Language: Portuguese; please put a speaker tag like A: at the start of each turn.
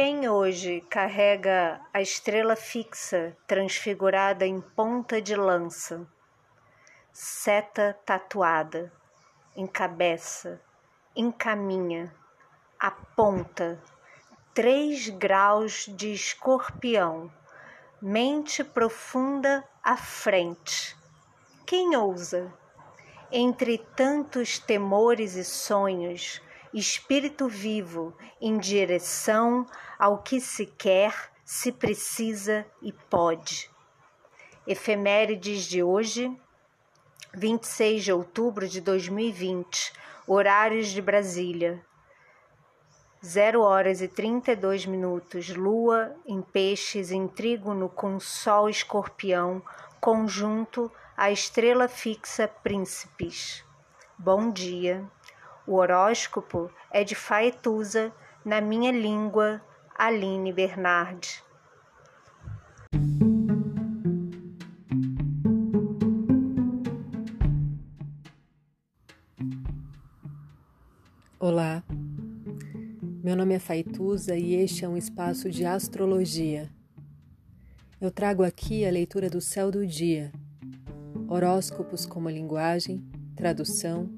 A: Quem hoje carrega a estrela fixa transfigurada em ponta de lança, seta tatuada, encabeça, encaminha, aponta, três graus de escorpião, mente profunda à frente. Quem ousa? Entre tantos temores e sonhos, espírito vivo em direção ao que se quer, se precisa e pode. Efemérides de hoje, 26 de outubro de 2020, horários de Brasília. 0 horas e 32 minutos, Lua em Peixes em trígono com Sol Escorpião, conjunto a estrela fixa Príncipes. Bom dia. O horóscopo é de Faetusa, na minha língua, Aline Bernard.
B: Olá, meu nome é Faituza e este é um espaço de astrologia. Eu trago aqui a leitura do céu do dia, horóscopos como linguagem, tradução